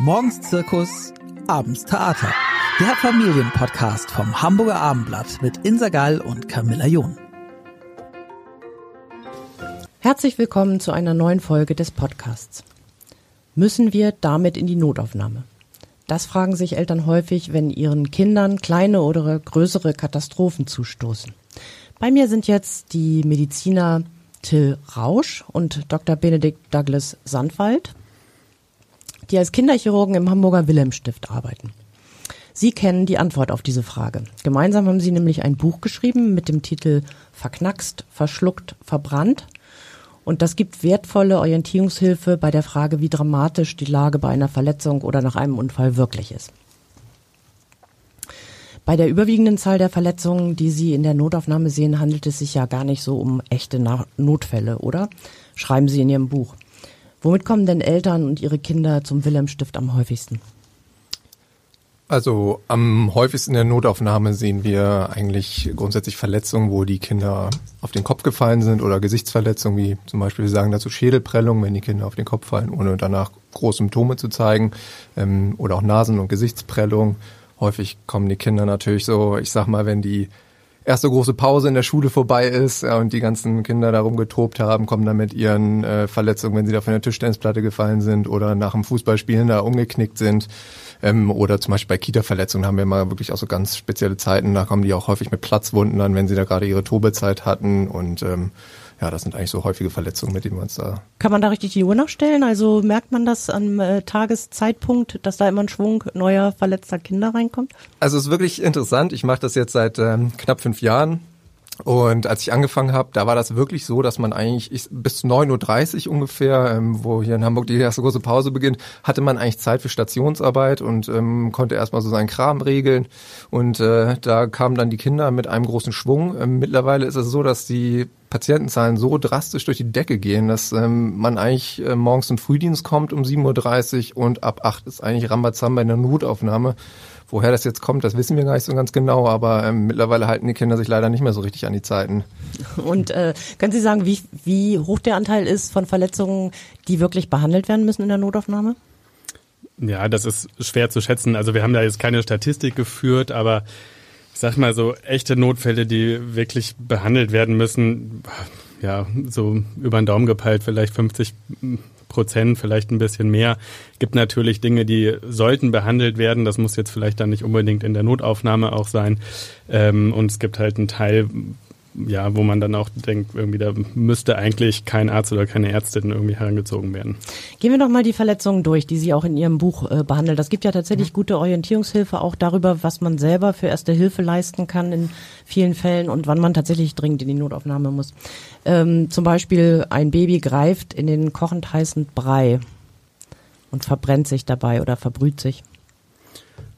Morgens Zirkus, abends Theater. Der Familienpodcast vom Hamburger Abendblatt mit Insa Gall und Camilla John. Herzlich willkommen zu einer neuen Folge des Podcasts. Müssen wir damit in die Notaufnahme? Das fragen sich Eltern häufig, wenn ihren Kindern kleine oder größere Katastrophen zustoßen. Bei mir sind jetzt die Mediziner Till Rausch und Dr. Benedikt Douglas Sandwald die als Kinderchirurgen im Hamburger Wilhelmstift arbeiten. Sie kennen die Antwort auf diese Frage. Gemeinsam haben sie nämlich ein Buch geschrieben mit dem Titel Verknackst, verschluckt, verbrannt. Und das gibt wertvolle Orientierungshilfe bei der Frage, wie dramatisch die Lage bei einer Verletzung oder nach einem Unfall wirklich ist. Bei der überwiegenden Zahl der Verletzungen, die Sie in der Notaufnahme sehen, handelt es sich ja gar nicht so um echte Notfälle, oder? Schreiben Sie in Ihrem Buch. Womit kommen denn Eltern und ihre Kinder zum Wilhelmstift am häufigsten? Also am häufigsten in der Notaufnahme sehen wir eigentlich grundsätzlich Verletzungen, wo die Kinder auf den Kopf gefallen sind oder Gesichtsverletzungen, wie zum Beispiel wir sagen dazu Schädelprellung, wenn die Kinder auf den Kopf fallen, ohne danach große Symptome zu zeigen, ähm, oder auch Nasen- und Gesichtsprellung. Häufig kommen die Kinder natürlich so, ich sag mal, wenn die erste große Pause in der Schule vorbei ist ja, und die ganzen Kinder darum getobt haben, kommen dann mit ihren äh, Verletzungen, wenn sie da von der Tischtennisplatte gefallen sind oder nach dem Fußballspielen da umgeknickt sind. Ähm, oder zum Beispiel bei Kita-Verletzungen haben wir mal wirklich auch so ganz spezielle Zeiten, da kommen die auch häufig mit Platzwunden dann, wenn sie da gerade ihre Tobezeit hatten und ähm, ja, das sind eigentlich so häufige Verletzungen, mit denen wir uns da. Kann man da richtig die Uhr nachstellen? Also merkt man das am äh, Tageszeitpunkt, dass da immer ein Schwung neuer verletzter Kinder reinkommt? Also es ist wirklich interessant. Ich mache das jetzt seit ähm, knapp fünf Jahren. Und als ich angefangen habe, da war das wirklich so, dass man eigentlich ich, bis 9.30 Uhr ungefähr, ähm, wo hier in Hamburg die erste große Pause beginnt, hatte man eigentlich Zeit für Stationsarbeit und ähm, konnte erstmal so seinen Kram regeln. Und äh, da kamen dann die Kinder mit einem großen Schwung. Ähm, mittlerweile ist es so, dass die Patientenzahlen so drastisch durch die Decke gehen, dass ähm, man eigentlich äh, morgens zum Frühdienst kommt um 7.30 Uhr und ab 8 ist eigentlich Rambazamba in der Notaufnahme. Woher das jetzt kommt, das wissen wir gar nicht so ganz genau, aber ähm, mittlerweile halten die Kinder sich leider nicht mehr so richtig an die Zeiten. Und äh, können Sie sagen, wie, wie hoch der Anteil ist von Verletzungen, die wirklich behandelt werden müssen in der Notaufnahme? Ja, das ist schwer zu schätzen. Also wir haben da jetzt keine Statistik geführt, aber sag mal so echte Notfälle, die wirklich behandelt werden müssen, ja, so über den Daumen gepeilt, vielleicht 50 Prozent, vielleicht ein bisschen mehr. Gibt natürlich Dinge, die sollten behandelt werden. Das muss jetzt vielleicht dann nicht unbedingt in der Notaufnahme auch sein. Ähm, und es gibt halt einen Teil, ja, wo man dann auch denkt, irgendwie da müsste eigentlich kein Arzt oder keine Ärztin irgendwie herangezogen werden. Gehen wir doch mal die Verletzungen durch, die Sie auch in Ihrem Buch äh, behandeln. Das gibt ja tatsächlich mhm. gute Orientierungshilfe auch darüber, was man selber für erste Hilfe leisten kann in vielen Fällen und wann man tatsächlich dringend in die Notaufnahme muss. Ähm, zum Beispiel ein Baby greift in den kochend heißen Brei und verbrennt sich dabei oder verbrüht sich.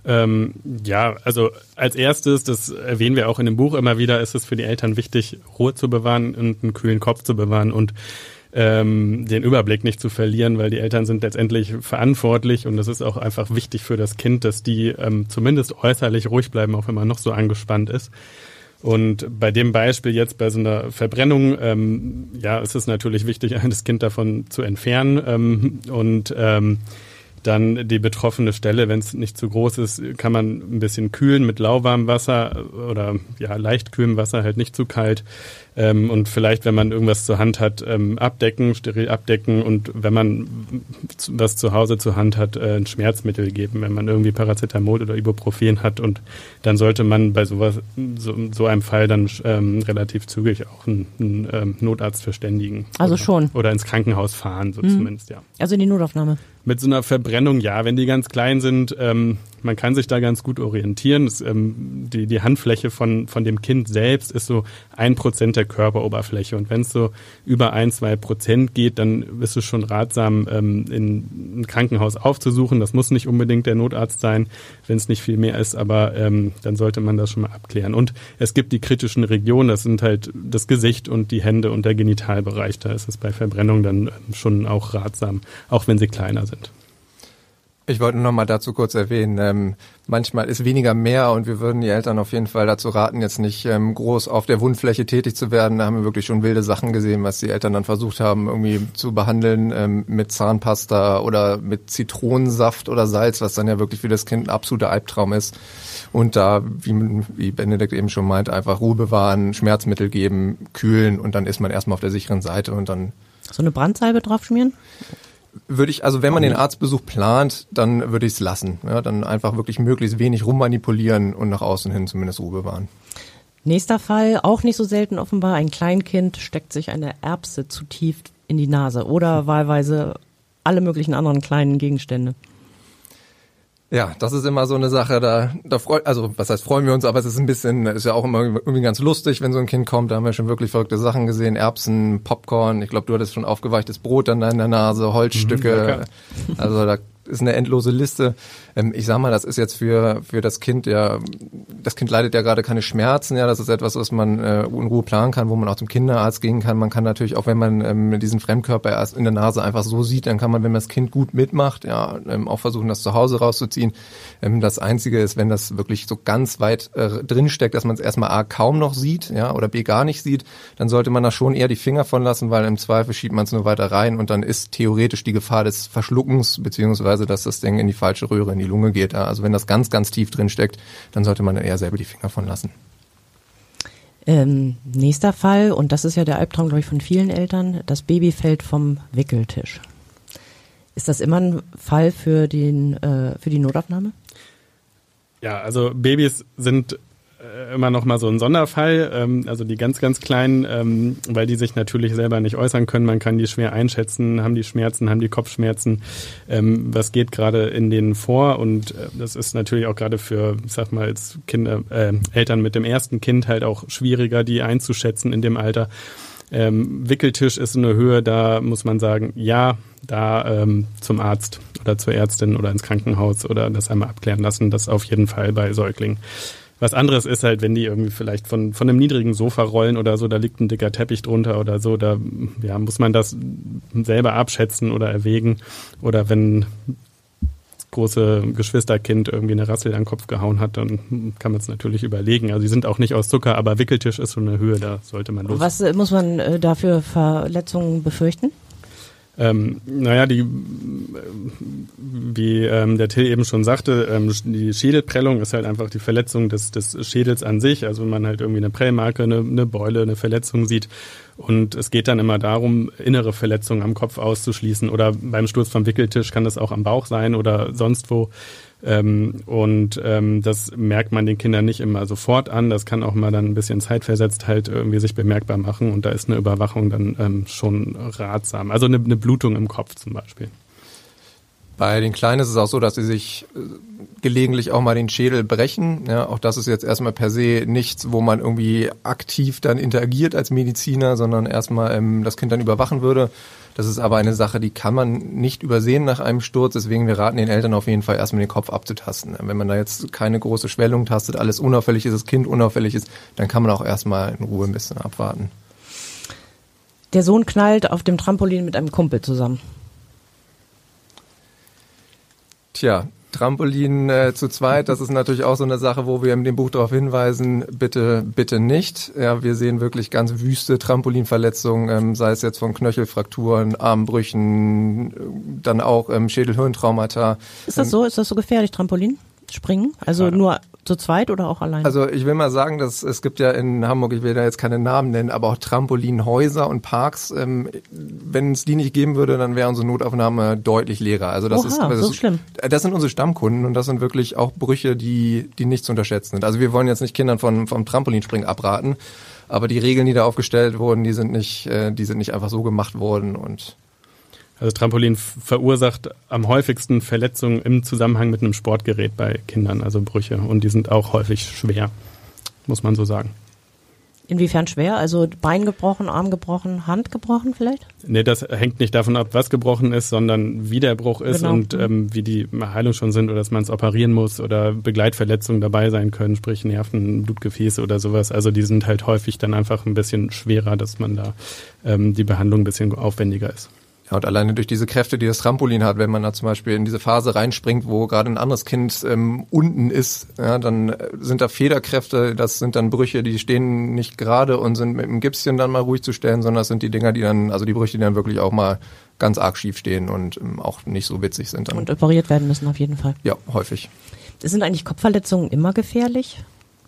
Ähm, ja, also als erstes, das erwähnen wir auch in dem Buch immer wieder, ist es für die Eltern wichtig, Ruhe zu bewahren und einen kühlen Kopf zu bewahren und ähm, den Überblick nicht zu verlieren, weil die Eltern sind letztendlich verantwortlich und es ist auch einfach wichtig für das Kind, dass die ähm, zumindest äußerlich ruhig bleiben, auch wenn man noch so angespannt ist. Und bei dem Beispiel jetzt bei so einer Verbrennung, ähm, ja, ist es natürlich wichtig, das Kind davon zu entfernen ähm, und ähm, dann die betroffene Stelle, wenn es nicht zu groß ist, kann man ein bisschen kühlen mit lauwarmem Wasser oder ja leicht kühlem Wasser, halt nicht zu kalt. Ähm, und vielleicht, wenn man irgendwas zur Hand hat, ähm, abdecken, steril abdecken und wenn man was zu Hause zur Hand hat, äh, ein Schmerzmittel geben, wenn man irgendwie Paracetamol oder Ibuprofen hat und dann sollte man bei sowas, so, so einem Fall dann ähm, relativ zügig auch einen, einen ähm, Notarzt verständigen. Also oder, schon. Oder ins Krankenhaus fahren, so mhm. zumindest, ja. Also in die Notaufnahme. Mit so einer Verbrennung, ja, wenn die ganz klein sind, ähm, man kann sich da ganz gut orientieren. Das, ähm, die, die Handfläche von, von dem Kind selbst ist so ein Prozent der Körperoberfläche. Und wenn es so über ein, zwei Prozent geht, dann ist es schon ratsam, ähm, in ein Krankenhaus aufzusuchen. Das muss nicht unbedingt der Notarzt sein, wenn es nicht viel mehr ist, aber ähm, dann sollte man das schon mal abklären. Und es gibt die kritischen Regionen, das sind halt das Gesicht und die Hände und der Genitalbereich. Da ist es bei Verbrennung dann ähm, schon auch ratsam, auch wenn sie kleiner sind. Ich wollte nur noch mal dazu kurz erwähnen, ähm, manchmal ist weniger mehr und wir würden die Eltern auf jeden Fall dazu raten, jetzt nicht ähm, groß auf der Wundfläche tätig zu werden. Da haben wir wirklich schon wilde Sachen gesehen, was die Eltern dann versucht haben, irgendwie zu behandeln ähm, mit Zahnpasta oder mit Zitronensaft oder Salz, was dann ja wirklich für das Kind ein absoluter Albtraum ist. Und da, wie, wie Benedikt eben schon meint, einfach Ruhe bewahren, Schmerzmittel geben, kühlen und dann ist man erstmal auf der sicheren Seite und dann So eine Brandsalbe draufschmieren? Würde ich, also wenn man den Arztbesuch plant, dann würde ich es lassen. Ja, dann einfach wirklich möglichst wenig rummanipulieren und nach außen hin zumindest Ruhe bewahren. Nächster Fall, auch nicht so selten offenbar, ein Kleinkind steckt sich eine Erbse zu tief in die Nase oder wahlweise alle möglichen anderen kleinen Gegenstände. Ja, das ist immer so eine Sache, da, da freut, also was heißt freuen wir uns, aber es ist ein bisschen, ist ja auch immer irgendwie ganz lustig, wenn so ein Kind kommt, da haben wir schon wirklich verrückte Sachen gesehen, Erbsen, Popcorn, ich glaube, du hattest schon aufgeweichtes Brot an deiner Nase, Holzstücke, mhm, also da ist eine endlose Liste. Ähm, ich sag mal, das ist jetzt für, für das Kind ja, das Kind leidet ja gerade keine Schmerzen, ja, das ist etwas, was man äh, in Ruhe planen kann, wo man auch zum Kinderarzt gehen kann. Man kann natürlich auch, wenn man ähm, diesen Fremdkörper erst in der Nase einfach so sieht, dann kann man, wenn man das Kind gut mitmacht, ja, ähm, auch versuchen, das zu Hause rauszuziehen. Ähm, das Einzige ist, wenn das wirklich so ganz weit äh, drinsteckt, dass man es erstmal A kaum noch sieht, ja, oder B gar nicht sieht, dann sollte man da schon eher die Finger von lassen, weil im Zweifel schiebt man es nur weiter rein und dann ist theoretisch die Gefahr des Verschluckens, beziehungsweise dass das Ding in die falsche Röhre, die Lunge geht. Also wenn das ganz, ganz tief drin steckt, dann sollte man eher selber die Finger von lassen. Ähm, nächster Fall, und das ist ja der Albtraum, glaube ich, von vielen Eltern, das Baby fällt vom Wickeltisch. Ist das immer ein Fall für, den, äh, für die Notaufnahme? Ja, also Babys sind immer noch mal so ein Sonderfall, ähm, also die ganz, ganz kleinen, ähm, weil die sich natürlich selber nicht äußern können. Man kann die schwer einschätzen, haben die Schmerzen, haben die Kopfschmerzen, ähm, was geht gerade in denen vor und äh, das ist natürlich auch gerade für, ich sag mal, als Kinder, äh, Eltern mit dem ersten Kind halt auch schwieriger, die einzuschätzen in dem Alter. Ähm, Wickeltisch ist eine Höhe, da muss man sagen, ja, da ähm, zum Arzt oder zur Ärztin oder ins Krankenhaus oder das einmal abklären lassen, das auf jeden Fall bei Säuglingen. Was anderes ist halt, wenn die irgendwie vielleicht von, von einem niedrigen Sofa rollen oder so, da liegt ein dicker Teppich drunter oder so, da ja, muss man das selber abschätzen oder erwägen. Oder wenn das große Geschwisterkind irgendwie eine Rassel an den Kopf gehauen hat, dann kann man es natürlich überlegen. Also die sind auch nicht aus Zucker, aber Wickeltisch ist so eine Höhe, da sollte man los. Was äh, muss man äh, dafür Verletzungen befürchten? Ähm, naja, die, wie ähm, der Till eben schon sagte, ähm, die Schädelprellung ist halt einfach die Verletzung des, des Schädels an sich. Also wenn man halt irgendwie eine Prellmarke, eine, eine Beule, eine Verletzung sieht. Und es geht dann immer darum, innere Verletzungen am Kopf auszuschließen. Oder beim Sturz vom Wickeltisch kann das auch am Bauch sein oder sonst wo. Ähm, und ähm, das merkt man den Kindern nicht immer sofort an. Das kann auch mal dann ein bisschen zeitversetzt halt irgendwie sich bemerkbar machen. Und da ist eine Überwachung dann ähm, schon ratsam. Also eine, eine Blutung im Kopf zum Beispiel. Bei den Kleinen ist es auch so, dass sie sich äh, gelegentlich auch mal den Schädel brechen. Ja, auch das ist jetzt erstmal per se nichts, wo man irgendwie aktiv dann interagiert als Mediziner, sondern erstmal ähm, das Kind dann überwachen würde. Das ist aber eine Sache, die kann man nicht übersehen nach einem Sturz. Deswegen, wir raten den Eltern auf jeden Fall erstmal den Kopf abzutasten. Wenn man da jetzt keine große Schwellung tastet, alles unauffällig ist, das Kind unauffällig ist, dann kann man auch erstmal in Ruhe ein bisschen abwarten. Der Sohn knallt auf dem Trampolin mit einem Kumpel zusammen. Tja, Trampolin äh, zu zweit, das ist natürlich auch so eine Sache, wo wir in dem Buch darauf hinweisen, bitte, bitte nicht. Ja, wir sehen wirklich ganz wüste Trampolinverletzungen, ähm, sei es jetzt von Knöchelfrakturen, Armbrüchen, dann auch ähm, Schädelhirntraumata. Ist das so? Ist das so gefährlich, Trampolin? Springen? Also nur zu zweit oder auch allein? Also ich will mal sagen, dass es gibt ja in Hamburg, ich will da jetzt keine Namen nennen, aber auch Trampolinhäuser und Parks. Ähm, Wenn es die nicht geben würde, dann wäre unsere Notaufnahme deutlich leerer. Also das Oha, ist das, so schlimm. das sind unsere Stammkunden und das sind wirklich auch Brüche, die die nicht zu unterschätzen sind. Also wir wollen jetzt nicht Kindern von vom Trampolinspringen abraten, aber die Regeln, die da aufgestellt wurden, die sind nicht, äh, die sind nicht einfach so gemacht worden und also Trampolin verursacht am häufigsten Verletzungen im Zusammenhang mit einem Sportgerät bei Kindern, also Brüche. Und die sind auch häufig schwer, muss man so sagen. Inwiefern schwer? Also Bein gebrochen, Arm gebrochen, Hand gebrochen vielleicht? Nee, das hängt nicht davon ab, was gebrochen ist, sondern wie der Bruch ist genau. und ähm, wie die Heilung schon sind oder dass man es operieren muss oder Begleitverletzungen dabei sein können, sprich Nerven, Blutgefäße oder sowas. Also die sind halt häufig dann einfach ein bisschen schwerer, dass man da ähm, die Behandlung ein bisschen aufwendiger ist. Ja, und alleine durch diese Kräfte, die das Trampolin hat, wenn man da zum Beispiel in diese Phase reinspringt, wo gerade ein anderes Kind ähm, unten ist, ja, dann äh, sind da Federkräfte, das sind dann Brüche, die stehen nicht gerade und sind mit dem Gipschen dann mal ruhig zu stellen, sondern das sind die Dinger, die dann, also die Brüche, die dann wirklich auch mal ganz arg schief stehen und ähm, auch nicht so witzig sind. Dann. Und operiert werden müssen auf jeden Fall. Ja, häufig. Sind eigentlich Kopfverletzungen immer gefährlich?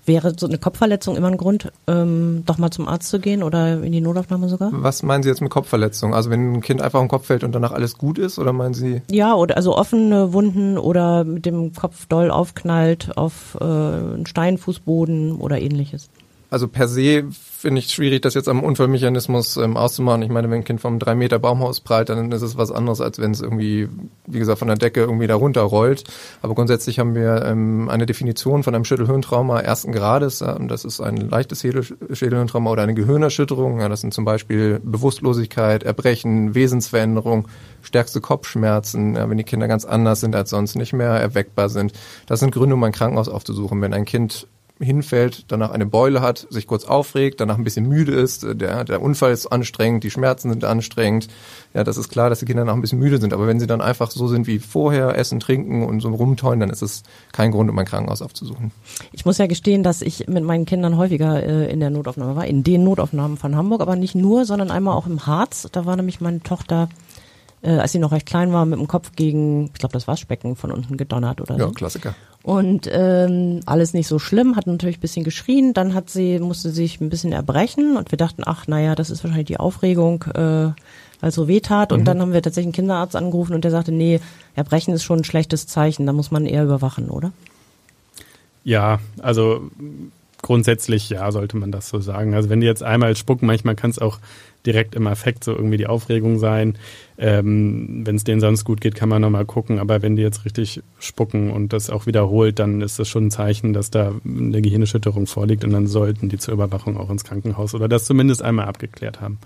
Wäre so eine Kopfverletzung immer ein Grund, ähm, doch mal zum Arzt zu gehen oder in die Notaufnahme sogar? Was meinen Sie jetzt mit Kopfverletzung? Also wenn ein Kind einfach im Kopf fällt und danach alles gut ist, oder meinen Sie? Ja, oder also offene Wunden oder mit dem Kopf doll aufknallt auf äh, einen Steinfußboden oder ähnliches. Also per se finde ich schwierig, das jetzt am Unfallmechanismus ähm, auszumachen. Ich meine, wenn ein Kind vom drei Meter Baumhaus prallt, dann ist es was anderes, als wenn es irgendwie, wie gesagt, von der Decke irgendwie da runterrollt. Aber grundsätzlich haben wir ähm, eine Definition von einem Schädelhirntrauma ersten Grades. Und das ist ein leichtes Schädelhirntrauma oder eine Gehirnerschütterung. Ja, das sind zum Beispiel Bewusstlosigkeit, Erbrechen, Wesensveränderung, stärkste Kopfschmerzen, ja, wenn die Kinder ganz anders sind als sonst, nicht mehr erweckbar sind. Das sind Gründe, um ein Krankenhaus aufzusuchen. Wenn ein Kind hinfällt, danach eine Beule hat, sich kurz aufregt, danach ein bisschen müde ist, der, der Unfall ist anstrengend, die Schmerzen sind anstrengend. Ja, das ist klar, dass die Kinder noch ein bisschen müde sind. Aber wenn sie dann einfach so sind wie vorher, essen, trinken und so rumtollen, dann ist es kein Grund, um ein Krankenhaus aufzusuchen. Ich muss ja gestehen, dass ich mit meinen Kindern häufiger äh, in der Notaufnahme war, in den Notaufnahmen von Hamburg, aber nicht nur, sondern einmal auch im Harz. Da war nämlich meine Tochter äh, als sie noch recht klein war, mit dem Kopf gegen, ich glaube, das Waschbecken von unten gedonnert oder so. Ja, Klassiker. Und ähm, alles nicht so schlimm, hat natürlich ein bisschen geschrien. Dann hat sie, musste sich ein bisschen erbrechen und wir dachten, ach naja, das ist wahrscheinlich die Aufregung, äh, weil es so weh tat. Und Mhm. dann haben wir tatsächlich einen Kinderarzt angerufen und der sagte, nee, Erbrechen ist schon ein schlechtes Zeichen, da muss man eher überwachen, oder? Ja, also grundsätzlich ja, sollte man das so sagen. Also wenn die jetzt einmal spucken, manchmal kann es auch direkt im Affekt so irgendwie die Aufregung sein. Ähm, wenn es denen sonst gut geht, kann man nochmal gucken. Aber wenn die jetzt richtig spucken und das auch wiederholt, dann ist das schon ein Zeichen, dass da eine Gehirnerschütterung vorliegt und dann sollten die zur Überwachung auch ins Krankenhaus oder das zumindest einmal abgeklärt haben.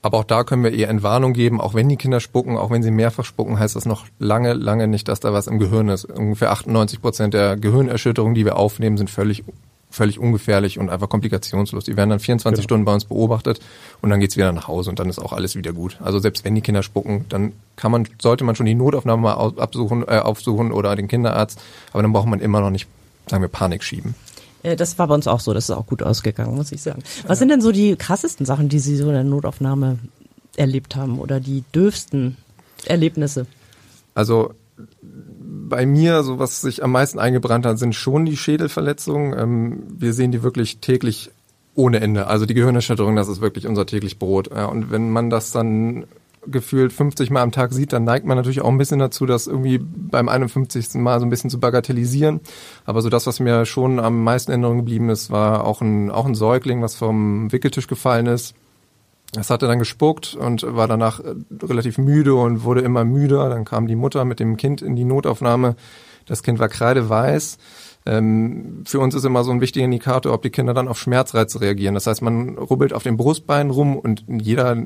Aber auch da können wir eher Entwarnung geben, auch wenn die Kinder spucken, auch wenn sie mehrfach spucken, heißt das noch lange, lange nicht, dass da was im Gehirn ist. Ungefähr 98 Prozent der Gehirnerschütterungen, die wir aufnehmen, sind völlig, völlig ungefährlich und einfach komplikationslos. Die werden dann 24 Genau. Stunden bei uns beobachtet und dann geht's wieder nach Hause und dann ist auch alles wieder gut. Also selbst wenn die Kinder spucken, dann kann man, sollte man schon die Notaufnahme mal absuchen, äh, aufsuchen oder den Kinderarzt, aber dann braucht man immer noch nicht, sagen wir, Panik schieben. Äh, Das war bei uns auch so, das ist auch gut ausgegangen, muss ich sagen. Was sind denn so die krassesten Sachen, die Sie so in der Notaufnahme erlebt haben oder die dürfsten Erlebnisse? Also bei mir, so was sich am meisten eingebrannt hat, sind schon die Schädelverletzungen. Ähm, wir sehen die wirklich täglich ohne Ende. Also die Gehirnerschütterung, das ist wirklich unser täglich Brot. Ja, und wenn man das dann gefühlt 50 Mal am Tag sieht, dann neigt man natürlich auch ein bisschen dazu, das irgendwie beim 51. Mal so ein bisschen zu bagatellisieren. Aber so das, was mir schon am meisten in Erinnerung geblieben ist, war auch ein, auch ein Säugling, was vom Wickeltisch gefallen ist. Das hatte dann gespuckt und war danach äh, relativ müde und wurde immer müder. Dann kam die Mutter mit dem Kind in die Notaufnahme. Das Kind war kreideweiß. Ähm, für uns ist immer so ein wichtiger Indikator, ob die Kinder dann auf Schmerzreize reagieren. Das heißt, man rubbelt auf den Brustbeinen rum und jeder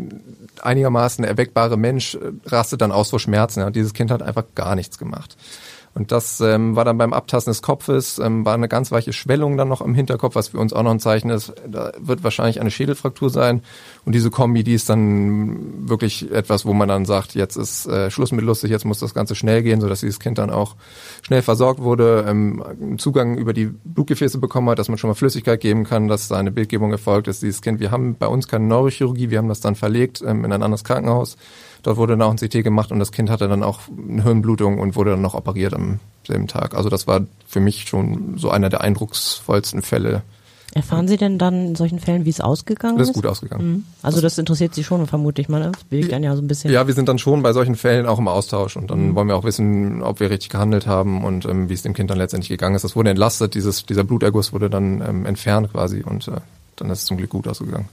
einigermaßen erweckbare Mensch äh, rastet dann aus vor Schmerzen. Und dieses Kind hat einfach gar nichts gemacht. Und das ähm, war dann beim Abtasten des Kopfes, ähm, war eine ganz weiche Schwellung dann noch im Hinterkopf, was für uns auch noch ein Zeichen ist. Da wird wahrscheinlich eine Schädelfraktur sein. Und diese Kombi, die ist dann wirklich etwas, wo man dann sagt, jetzt ist äh, Schluss mit lustig, jetzt muss das Ganze schnell gehen, sodass dieses Kind dann auch schnell versorgt wurde, ähm, Zugang über die Blutgefäße bekommen hat, dass man schon mal Flüssigkeit geben kann, dass da eine Bildgebung erfolgt ist. Dieses Kind, wir haben bei uns keine Neurochirurgie, wir haben das dann verlegt ähm, in ein anderes Krankenhaus. Dort wurde dann auch ein CT gemacht und das Kind hatte dann auch eine Hirnblutung und wurde dann noch operiert am selben Tag. Also das war für mich schon so einer der eindrucksvollsten Fälle. Erfahren Sie denn dann in solchen Fällen, wie es ausgegangen Das ist? ist gut ausgegangen. Mhm. Also das interessiert Sie schon, vermute ich mal. ne? Das bewegt einen ja so ein bisschen. Ja, wir sind dann schon bei solchen Fällen auch im Austausch und dann wollen wir auch wissen, ob wir richtig gehandelt haben und ähm, wie es dem Kind dann letztendlich gegangen ist. Das wurde entlastet, dieses, dieser Bluterguss wurde dann ähm, entfernt quasi und äh, dann ist es zum Glück gut ausgegangen.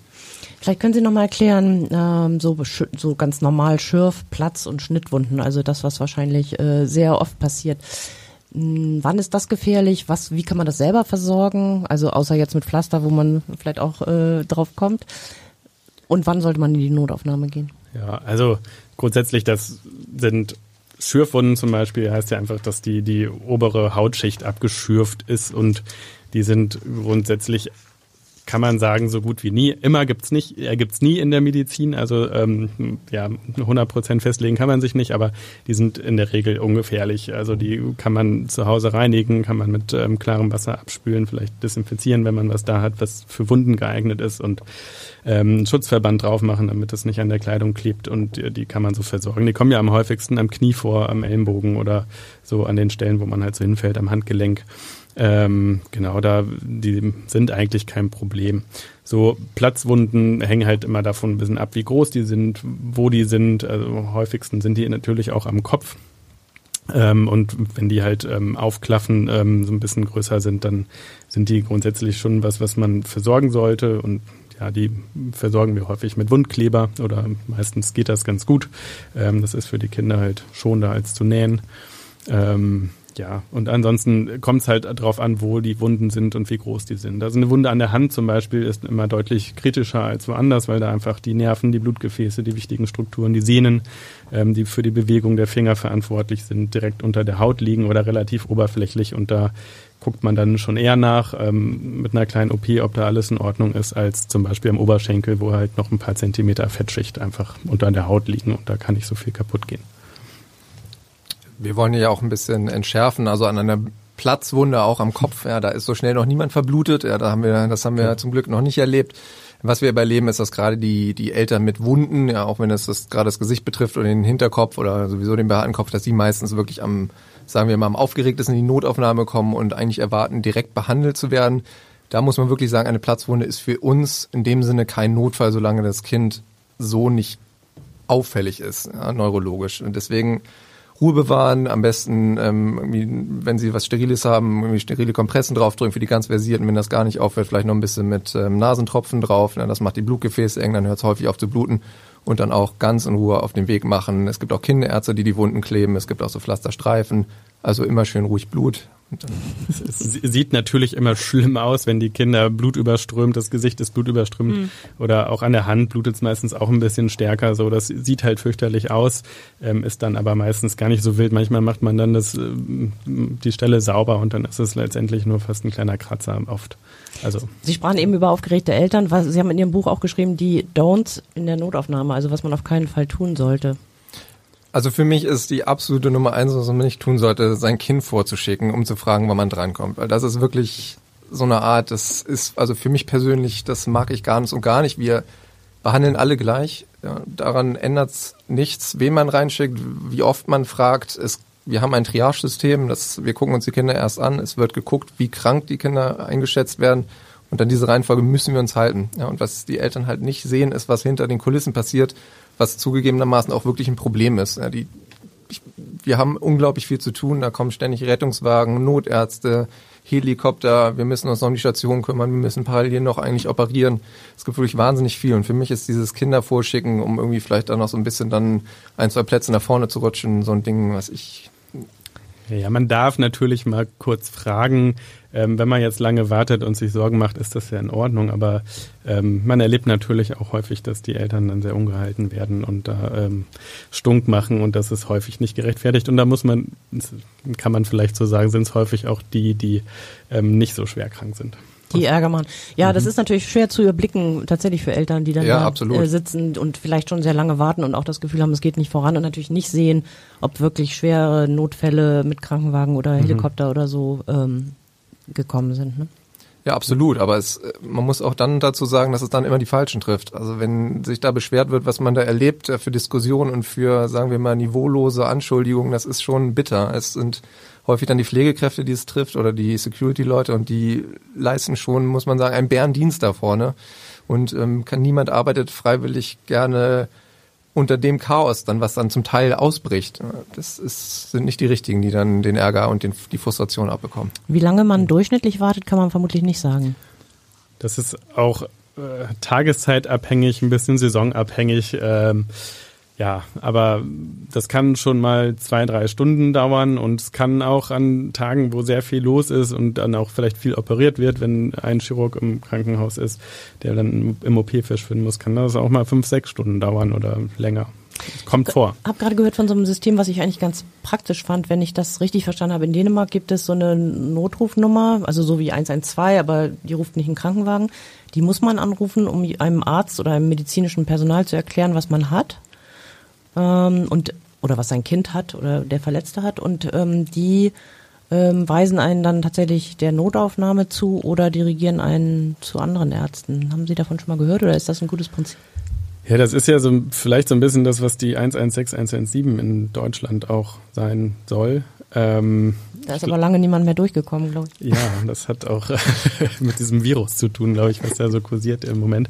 Vielleicht können Sie noch mal erklären, ähm, so, so ganz normal Schürf-, Platz- und Schnittwunden, also das, was wahrscheinlich äh, sehr oft passiert. Hm, wann ist das gefährlich? Was, wie kann man das selber versorgen? Also außer jetzt mit Pflaster, wo man vielleicht auch äh, drauf kommt. Und wann sollte man in die Notaufnahme gehen? Ja, also grundsätzlich, das sind Schürfwunden zum Beispiel, heißt ja einfach, dass die, die obere Hautschicht abgeschürft ist und die sind grundsätzlich kann man sagen, so gut wie nie. Immer gibt's nicht, er gibt's nie in der Medizin. Also ähm, ja, 100 Prozent festlegen kann man sich nicht, aber die sind in der Regel ungefährlich. Also die kann man zu Hause reinigen, kann man mit ähm, klarem Wasser abspülen, vielleicht desinfizieren, wenn man was da hat, was für Wunden geeignet ist und ähm, einen Schutzverband drauf machen, damit es nicht an der Kleidung klebt und die, die kann man so versorgen. Die kommen ja am häufigsten am Knie vor, am Ellenbogen oder so an den Stellen, wo man halt so hinfällt, am Handgelenk. Ähm, genau, da die sind eigentlich kein Problem. So Platzwunden hängen halt immer davon ein bisschen ab, wie groß die sind, wo die sind. Also häufigsten sind die natürlich auch am Kopf. Ähm, und wenn die halt ähm, aufklaffen, ähm, so ein bisschen größer sind, dann sind die grundsätzlich schon was, was man versorgen sollte. Und ja, die versorgen wir häufig mit Wundkleber oder meistens geht das ganz gut. Ähm, das ist für die Kinder halt schon da als zu nähen. Ähm, ja, und ansonsten kommt es halt darauf an, wo die Wunden sind und wie groß die sind. Also eine Wunde an der Hand zum Beispiel ist immer deutlich kritischer als woanders, weil da einfach die Nerven, die Blutgefäße, die wichtigen Strukturen, die Sehnen, ähm, die für die Bewegung der Finger verantwortlich sind, direkt unter der Haut liegen oder relativ oberflächlich und da guckt man dann schon eher nach ähm, mit einer kleinen OP, ob da alles in Ordnung ist, als zum Beispiel am Oberschenkel, wo halt noch ein paar Zentimeter Fettschicht einfach unter der Haut liegen und da kann nicht so viel kaputt gehen. Wir wollen ja auch ein bisschen entschärfen, also an einer Platzwunde auch am Kopf, ja, da ist so schnell noch niemand verblutet, ja, da haben wir, das haben wir ja. zum Glück noch nicht erlebt. Was wir überleben, ist, dass gerade die, die Eltern mit Wunden, ja, auch wenn es das gerade das Gesicht betrifft oder den Hinterkopf oder sowieso den behaarten Kopf, dass die meistens wirklich am, sagen wir mal, am aufgeregtesten in die Notaufnahme kommen und eigentlich erwarten, direkt behandelt zu werden. Da muss man wirklich sagen, eine Platzwunde ist für uns in dem Sinne kein Notfall, solange das Kind so nicht auffällig ist, ja, neurologisch. Und deswegen Ruhe bewahren, am besten, ähm, wenn Sie was Steriles haben, irgendwie sterile Kompressen draufdrücken für die ganz versierten, wenn das gar nicht aufhört, vielleicht noch ein bisschen mit ähm, Nasentropfen drauf, ne, das macht die Blutgefäße eng, dann hört es häufig auf zu bluten. Und dann auch ganz in Ruhe auf den Weg machen. Es gibt auch Kinderärzte, die die Wunden kleben, es gibt auch so Pflasterstreifen, also immer schön ruhig Blut sieht natürlich immer schlimm aus, wenn die Kinder Blut überströmt, das Gesicht ist Blut überströmt mhm. oder auch an der Hand blutet es meistens auch ein bisschen stärker. So, das sieht halt fürchterlich aus, ähm, ist dann aber meistens gar nicht so wild. Manchmal macht man dann das, äh, die Stelle sauber und dann ist es letztendlich nur fast ein kleiner Kratzer oft. Also. Sie sprachen eben über aufgeregte Eltern. Sie haben in Ihrem Buch auch geschrieben, die Don'ts in der Notaufnahme, also was man auf keinen Fall tun sollte. Also für mich ist die absolute Nummer eins, was man nicht tun sollte, sein Kind vorzuschicken, um zu fragen, wann man drankommt. Weil das ist wirklich so eine Art, das ist, also für mich persönlich, das mag ich gar nicht und gar nicht. Wir behandeln alle gleich. Ja, daran ändert nichts, wen man reinschickt, wie oft man fragt. Es, wir haben ein Triage-System, wir gucken uns die Kinder erst an. Es wird geguckt, wie krank die Kinder eingeschätzt werden. Und an diese Reihenfolge müssen wir uns halten. Ja, und was die Eltern halt nicht sehen, ist, was hinter den Kulissen passiert was zugegebenermaßen auch wirklich ein Problem ist. Die, ich, wir haben unglaublich viel zu tun, da kommen ständig Rettungswagen, Notärzte, Helikopter, wir müssen uns noch um die Station kümmern, wir müssen parallel noch eigentlich operieren. Es gibt wirklich wahnsinnig viel und für mich ist dieses Kindervorschicken, um irgendwie vielleicht dann noch so ein bisschen dann ein, zwei Plätze nach vorne zu rutschen, so ein Ding, was ich ja, man darf natürlich mal kurz fragen, ähm, wenn man jetzt lange wartet und sich Sorgen macht, ist das ja in Ordnung. Aber ähm, man erlebt natürlich auch häufig, dass die Eltern dann sehr ungehalten werden und da ähm, stunk machen und das ist häufig nicht gerechtfertigt. Und da muss man, kann man vielleicht so sagen, sind es häufig auch die, die ähm, nicht so schwer krank sind. Die Ärger machen. Ja, mhm. das ist natürlich schwer zu überblicken, tatsächlich für Eltern, die dann ja, da äh, sitzen und vielleicht schon sehr lange warten und auch das Gefühl haben, es geht nicht voran und natürlich nicht sehen, ob wirklich schwere Notfälle mit Krankenwagen oder mhm. Helikopter mhm. oder so ähm, gekommen sind. Ne? Ja, absolut. Aber es, man muss auch dann dazu sagen, dass es dann immer die Falschen trifft. Also wenn sich da beschwert wird, was man da erlebt, für Diskussionen und für, sagen wir mal, niveaulose Anschuldigungen, das ist schon bitter. Es sind häufig dann die Pflegekräfte, die es trifft oder die Security-Leute und die leisten schon, muss man sagen, einen Bärendienst da vorne. Und ähm, kann, niemand arbeitet freiwillig gerne unter dem Chaos dann, was dann zum Teil ausbricht. Das ist, sind nicht die richtigen, die dann den Ärger und den, die Frustration abbekommen. Wie lange man durchschnittlich wartet, kann man vermutlich nicht sagen. Das ist auch äh, tageszeitabhängig, ein bisschen saisonabhängig. Ähm, ja, aber das kann schon mal zwei, drei Stunden dauern und es kann auch an Tagen, wo sehr viel los ist und dann auch vielleicht viel operiert wird, wenn ein Chirurg im Krankenhaus ist, der dann im OP verschwinden muss, kann das auch mal fünf, sechs Stunden dauern oder länger. Kommt vor. Ich habe gerade gehört von so einem System, was ich eigentlich ganz praktisch fand, wenn ich das richtig verstanden habe. In Dänemark gibt es so eine Notrufnummer, also so wie 112, aber die ruft nicht einen Krankenwagen. Die muss man anrufen, um einem Arzt oder einem medizinischen Personal zu erklären, was man hat ähm, und oder was sein Kind hat oder der Verletzte hat. Und ähm, die ähm, weisen einen dann tatsächlich der Notaufnahme zu oder dirigieren einen zu anderen Ärzten. Haben Sie davon schon mal gehört oder ist das ein gutes Prinzip? Ja, das ist ja so vielleicht so ein bisschen das, was die 116, 117 in Deutschland auch sein soll. Ähm, da ist aber lange niemand mehr durchgekommen, glaube ich. Ja, das hat auch mit diesem Virus zu tun, glaube ich, was da so kursiert im Moment.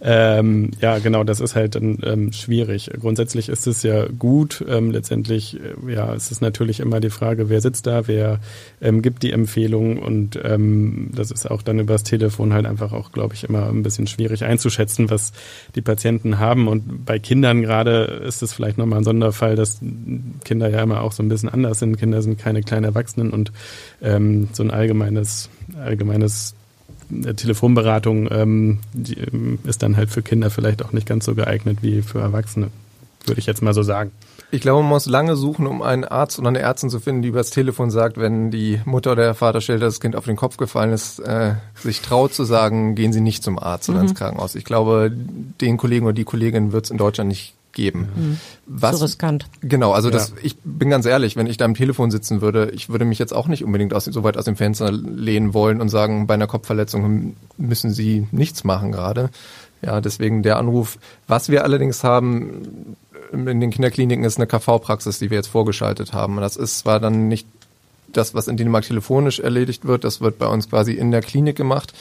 Ähm, ja, genau, das ist halt dann ähm, schwierig. Grundsätzlich ist es ja gut. Ähm, letztendlich, äh, ja, es ist natürlich immer die Frage, wer sitzt da, wer ähm, gibt die Empfehlung und ähm, das ist auch dann übers Telefon halt einfach auch, glaube ich, immer ein bisschen schwierig einzuschätzen, was die Patienten haben. Und bei Kindern gerade ist es vielleicht nochmal ein Sonderfall, dass Kinder ja immer auch so ein bisschen anders sind. Kinder sind keine kleinen Erwachsenen und ähm, so ein allgemeines, allgemeines Telefonberatung ähm, die, ähm, ist dann halt für Kinder vielleicht auch nicht ganz so geeignet wie für Erwachsene, würde ich jetzt mal so sagen. Ich glaube, man muss lange suchen, um einen Arzt oder eine Ärztin zu finden, die übers Telefon sagt, wenn die Mutter oder der Vater stellt, dass das Kind auf den Kopf gefallen ist, äh, sich traut zu sagen, gehen Sie nicht zum Arzt mhm. oder ins Krankenhaus. Ich glaube, den Kollegen oder die Kollegin wird es in Deutschland nicht geben. Mhm. Was, so riskant. Genau, also ja. das, ich bin ganz ehrlich, wenn ich da am Telefon sitzen würde, ich würde mich jetzt auch nicht unbedingt aus, so weit aus dem Fenster lehnen wollen und sagen, bei einer Kopfverletzung müssen Sie nichts machen gerade. Ja, deswegen der Anruf. Was wir allerdings haben in den Kinderkliniken ist eine KV-Praxis, die wir jetzt vorgeschaltet haben. Das ist zwar dann nicht das, was in Dänemark telefonisch erledigt wird, das wird bei uns quasi in der Klinik gemacht,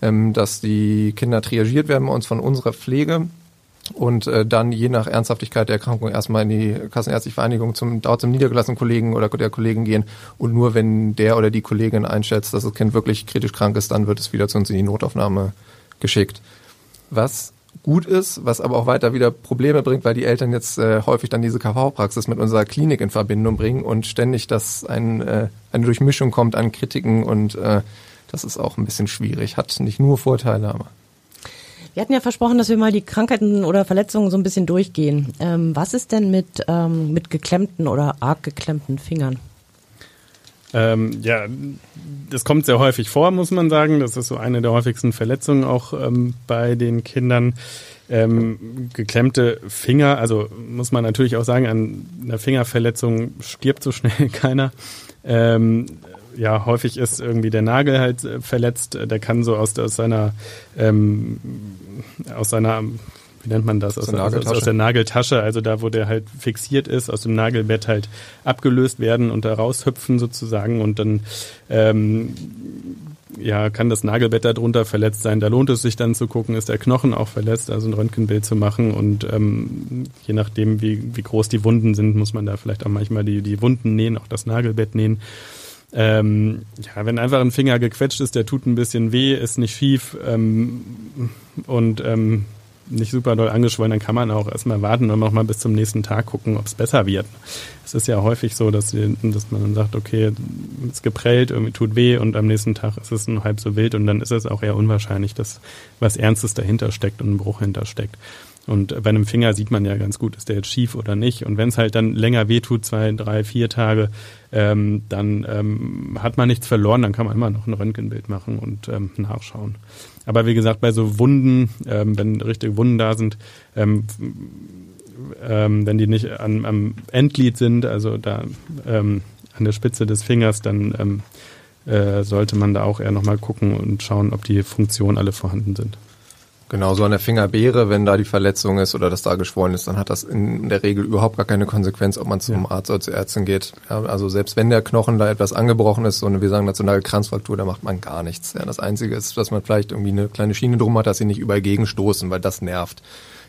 ähm, dass die Kinder triagiert werden bei uns von unserer Pflege und äh, dann je nach Ernsthaftigkeit der Erkrankung erstmal in die Kassenärztliche Vereinigung zum dort zum niedergelassenen Kollegen oder der Kollegin gehen und nur wenn der oder die Kollegin einschätzt, dass das Kind wirklich kritisch krank ist, dann wird es wieder zu uns in die Notaufnahme geschickt. Was gut ist, was aber auch weiter wieder Probleme bringt, weil die Eltern jetzt äh, häufig dann diese KV-Praxis mit unserer Klinik in Verbindung bringen und ständig dass ein, äh, eine Durchmischung kommt an Kritiken und äh, das ist auch ein bisschen schwierig. Hat nicht nur Vorteile, aber wir hatten ja versprochen, dass wir mal die Krankheiten oder Verletzungen so ein bisschen durchgehen. Ähm, was ist denn mit, ähm, mit geklemmten oder arg geklemmten Fingern? Ähm, ja, das kommt sehr häufig vor, muss man sagen. Das ist so eine der häufigsten Verletzungen auch ähm, bei den Kindern. Ähm, geklemmte Finger, also muss man natürlich auch sagen, an einer Fingerverletzung stirbt so schnell keiner. Ähm, ja, häufig ist irgendwie der Nagel halt äh, verletzt. Der kann so aus, aus seiner, ähm, aus seiner, wie nennt man das? Aus, aus, aus, aus, der Nageltasche, also da, wo der halt fixiert ist, aus dem Nagelbett halt abgelöst werden und da raushüpfen sozusagen und dann, ähm, ja, kann das Nagelbett darunter verletzt sein. Da lohnt es sich dann zu gucken, ist der Knochen auch verletzt, also ein Röntgenbild zu machen. Und ähm, je nachdem, wie, wie groß die Wunden sind, muss man da vielleicht auch manchmal die, die Wunden nähen, auch das Nagelbett nähen. Ähm, ja, wenn einfach ein Finger gequetscht ist, der tut ein bisschen weh, ist nicht schief ähm, und ähm, nicht super doll angeschwollen, dann kann man auch erstmal warten und nochmal bis zum nächsten Tag gucken, ob es besser wird. Es ist ja häufig so, dass, dass man dann sagt, okay, es geprellt, irgendwie tut weh und am nächsten Tag ist es nur halb so wild und dann ist es auch eher unwahrscheinlich, dass was Ernstes dahinter steckt und ein Bruch hintersteckt. Und bei einem Finger sieht man ja ganz gut, ist der jetzt schief oder nicht. Und wenn es halt dann länger wehtut, zwei, drei, vier Tage, ähm, dann ähm, hat man nichts verloren, dann kann man immer noch ein Röntgenbild machen und ähm, nachschauen. Aber wie gesagt, bei so Wunden, ähm, wenn richtige Wunden da sind, ähm, ähm, wenn die nicht an, am Endglied sind, also da ähm, an der Spitze des Fingers, dann ähm, äh, sollte man da auch eher nochmal gucken und schauen, ob die Funktionen alle vorhanden sind. Genau, so an der Fingerbeere, wenn da die Verletzung ist oder das da geschwollen ist, dann hat das in der Regel überhaupt gar keine Konsequenz, ob man zum ja. Arzt oder zur Ärztin geht. Ja, also selbst wenn der Knochen da etwas angebrochen ist, so eine, wir sagen nationale Kranzfraktur, da macht man gar nichts. Ja, das Einzige ist, dass man vielleicht irgendwie eine kleine Schiene drum hat, dass sie nicht überall gegenstoßen, weil das nervt.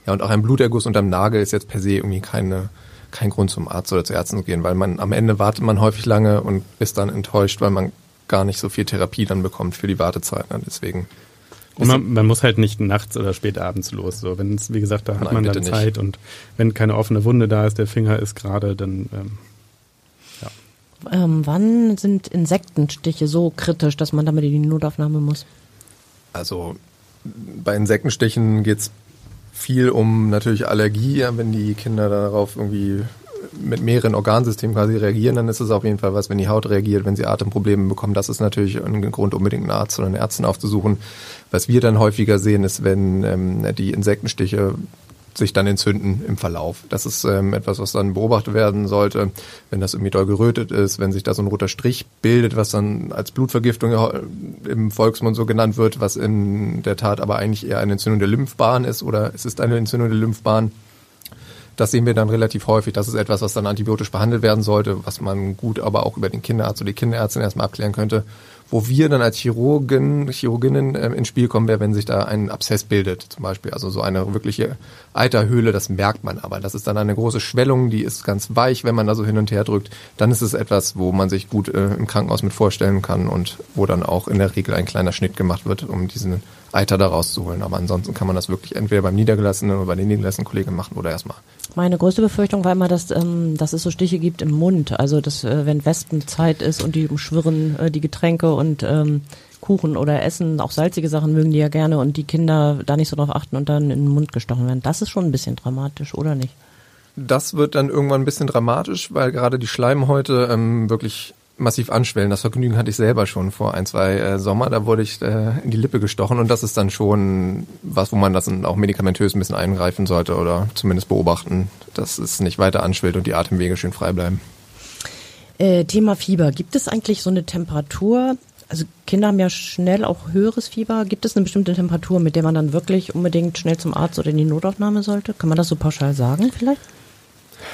Ja, und auch ein Bluterguss unterm Nagel ist jetzt per se irgendwie keine, kein Grund zum Arzt oder zur Ärztin zu gehen, weil man am Ende wartet man häufig lange und ist dann enttäuscht, weil man gar nicht so viel Therapie dann bekommt für die Wartezeit. Deswegen und man, man, muss halt nicht nachts oder spät abends los. So, wenn es, wie gesagt, da hat Nein, man dann Zeit nicht. und wenn keine offene Wunde da ist, der Finger ist gerade, dann ähm, ja. Ähm, wann sind Insektenstiche so kritisch, dass man damit in die Notaufnahme muss? Also bei Insektenstichen geht's viel um natürlich Allergie, wenn die Kinder darauf irgendwie mit mehreren Organsystemen quasi reagieren, dann ist es auf jeden Fall was, wenn die Haut reagiert, wenn sie Atemprobleme bekommen, das ist natürlich ein Grund, unbedingt einen Arzt oder eine Ärztin aufzusuchen. Was wir dann häufiger sehen, ist, wenn ähm, die Insektenstiche sich dann entzünden im Verlauf. Das ist ähm, etwas, was dann beobachtet werden sollte, wenn das irgendwie doll gerötet ist, wenn sich da so ein roter Strich bildet, was dann als Blutvergiftung im Volksmund so genannt wird, was in der Tat aber eigentlich eher eine Entzündung der Lymphbahn ist oder es ist eine Entzündung der Lymphbahn. Das sehen wir dann relativ häufig. Das ist etwas, was dann antibiotisch behandelt werden sollte, was man gut aber auch über den Kinderarzt oder die Kinderärztin erstmal abklären könnte. Wo wir dann als Chirurgen, Chirurginnen äh, ins Spiel kommen, wäre, wenn sich da ein Abszess bildet, zum Beispiel. Also so eine wirkliche Eiterhöhle, das merkt man aber. Das ist dann eine große Schwellung, die ist ganz weich, wenn man da so hin und her drückt. Dann ist es etwas, wo man sich gut äh, im Krankenhaus mit vorstellen kann und wo dann auch in der Regel ein kleiner Schnitt gemacht wird, um diesen Eiter da rauszuholen. Aber ansonsten kann man das wirklich entweder beim Niedergelassenen oder bei den niedergelassenen Kollegen machen oder erstmal meine größte Befürchtung war immer, dass, ähm, dass es so Stiche gibt im Mund. Also, dass, äh, wenn Wespenzeit ist und die umschwirren äh, die Getränke und ähm, Kuchen oder Essen, auch salzige Sachen mögen die ja gerne und die Kinder da nicht so drauf achten und dann in den Mund gestochen werden. Das ist schon ein bisschen dramatisch, oder nicht? Das wird dann irgendwann ein bisschen dramatisch, weil gerade die Schleimhäute ähm, wirklich massiv anschwellen. Das Vergnügen hatte ich selber schon vor ein, zwei äh, Sommer. Da wurde ich äh, in die Lippe gestochen und das ist dann schon was, wo man das auch medikamentös ein bisschen eingreifen sollte oder zumindest beobachten, dass es nicht weiter anschwillt und die Atemwege schön frei bleiben. Äh, Thema Fieber. Gibt es eigentlich so eine Temperatur? Also Kinder haben ja schnell auch höheres Fieber. Gibt es eine bestimmte Temperatur, mit der man dann wirklich unbedingt schnell zum Arzt oder in die Notaufnahme sollte? Kann man das so pauschal sagen vielleicht?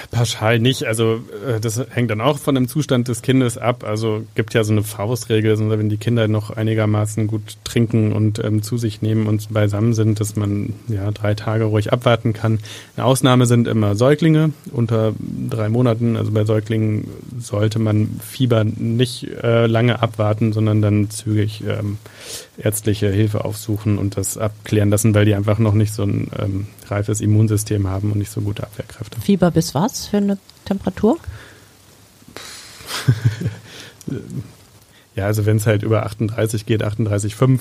Pauschal nicht. Also äh, das hängt dann auch von dem Zustand des Kindes ab. Also gibt ja so eine Faustregel, also wenn die Kinder noch einigermaßen gut trinken und ähm, zu sich nehmen und beisammen sind, dass man ja drei Tage ruhig abwarten kann. Eine Ausnahme sind immer Säuglinge unter drei Monaten. Also bei Säuglingen sollte man Fieber nicht äh, lange abwarten, sondern dann zügig ähm, ärztliche Hilfe aufsuchen und das abklären lassen, weil die einfach noch nicht so ein ähm, reifes Immunsystem haben und nicht so gute Abwehrkräfte. Fieber bis was für eine Temperatur? ja, also wenn es halt über 38 geht, 38,5,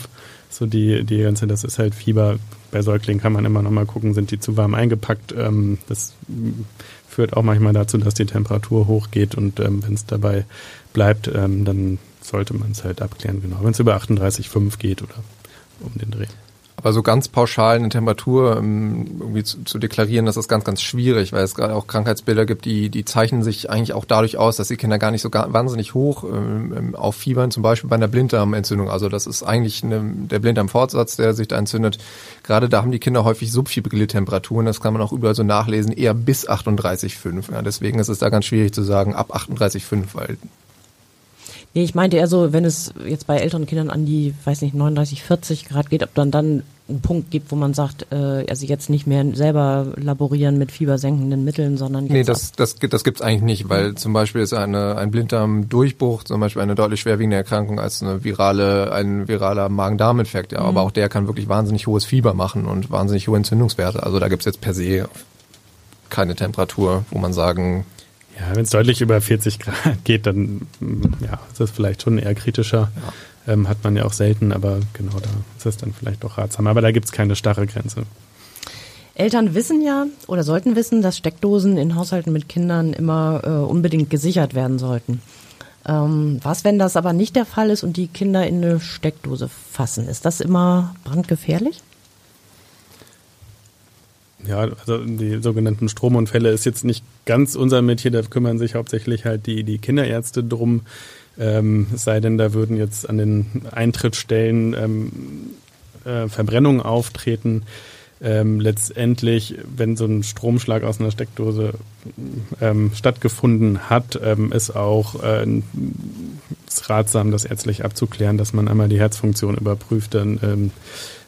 so die, die ganze, das ist halt Fieber. Bei Säuglingen kann man immer noch mal gucken, sind die zu warm eingepackt. Ähm, das führt auch manchmal dazu, dass die Temperatur hochgeht und ähm, wenn es dabei bleibt, ähm, dann sollte man es halt abklären, genau. Wenn es über 38,5 geht oder um den Dreh. Aber so ganz pauschal eine Temperatur ähm, irgendwie zu, zu, deklarieren, das ist ganz, ganz schwierig, weil es gerade auch Krankheitsbilder gibt, die, die zeichnen sich eigentlich auch dadurch aus, dass die Kinder gar nicht so gar, wahnsinnig hoch ähm, ähm, auffiebern, zum Beispiel bei einer Blinddarmentzündung. Also das ist eigentlich eine, der Blinddarmfortsatz, der sich da entzündet. Gerade da haben die Kinder häufig subfibrile Temperaturen, das kann man auch überall so nachlesen, eher bis 38,5. Ja, deswegen ist es da ganz schwierig zu sagen, ab 38,5, weil Nee, ich meinte eher so, wenn es jetzt bei älteren Kindern an die, weiß nicht, 39, 40 Grad geht, ob dann dann einen Punkt gibt, wo man sagt, äh, also jetzt nicht mehr selber laborieren mit fiebersenkenden Mitteln, sondern jetzt Nee, das, das, das gibt's eigentlich nicht, weil zum Beispiel ist eine, ein Blinddarmdurchbruch zum Beispiel eine deutlich schwerwiegende Erkrankung als eine virale, ein viraler Magen-Darm-Infekt, ja. Mhm. Aber auch der kann wirklich wahnsinnig hohes Fieber machen und wahnsinnig hohe Entzündungswerte. Also da gibt's jetzt per se keine Temperatur, wo man sagen, ja, wenn es deutlich über 40 Grad geht, dann mm, ja, ist das vielleicht schon eher kritischer. Ja. Ähm, hat man ja auch selten, aber genau da ist es dann vielleicht doch ratsam. Aber da gibt es keine starre Grenze. Eltern wissen ja oder sollten wissen, dass Steckdosen in Haushalten mit Kindern immer äh, unbedingt gesichert werden sollten. Ähm, was, wenn das aber nicht der Fall ist und die Kinder in eine Steckdose fassen? Ist das immer brandgefährlich? Ja, also die sogenannten Stromunfälle ist jetzt nicht ganz unser Metier, da kümmern sich hauptsächlich halt die, die Kinderärzte drum. Ähm, es sei denn, da würden jetzt an den Eintrittsstellen ähm, äh, Verbrennungen auftreten. Ähm, letztendlich, wenn so ein Stromschlag aus einer Steckdose ähm, stattgefunden hat, ähm, ist auch äh, ist ratsam, das ärztlich abzuklären, dass man einmal die Herzfunktion überprüft, dann ähm,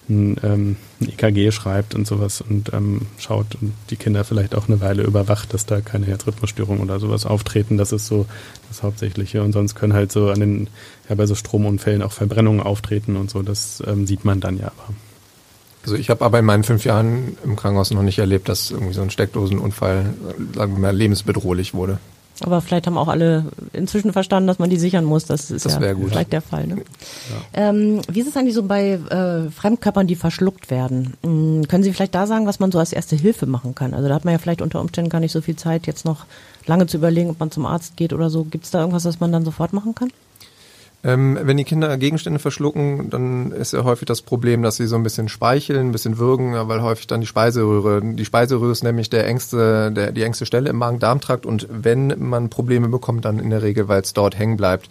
ein, ähm, ein EKG schreibt und sowas und ähm, schaut und die Kinder vielleicht auch eine Weile überwacht, dass da keine Herzrhythmusstörungen oder sowas auftreten. Das ist so das Hauptsächliche. Und sonst können halt so an den, ja, bei so Stromunfällen auch Verbrennungen auftreten und so. Das ähm, sieht man dann ja aber. Also ich habe aber in meinen fünf Jahren im Krankenhaus noch nicht erlebt, dass irgendwie so ein Steckdosenunfall, sagen wir mal, lebensbedrohlich wurde. Aber vielleicht haben auch alle inzwischen verstanden, dass man die sichern muss. Das ist Das ja gut. vielleicht der Fall. Ne? Ähm, wie ist es eigentlich so bei äh, Fremdkörpern, die verschluckt werden? Hm, können Sie vielleicht da sagen, was man so als erste Hilfe machen kann? Also da hat man ja vielleicht unter Umständen gar nicht so viel Zeit, jetzt noch lange zu überlegen, ob man zum Arzt geht oder so. Gibt es da irgendwas, was man dann sofort machen kann? Ähm, wenn die Kinder Gegenstände verschlucken, dann ist ja häufig das Problem, dass sie so ein bisschen speicheln, ein bisschen würgen, weil häufig dann die Speiseröhre, die Speiseröhre ist nämlich der engste, der, die engste Stelle im Magen-Darm-Trakt und wenn man Probleme bekommt, dann in der Regel, weil es dort hängen bleibt.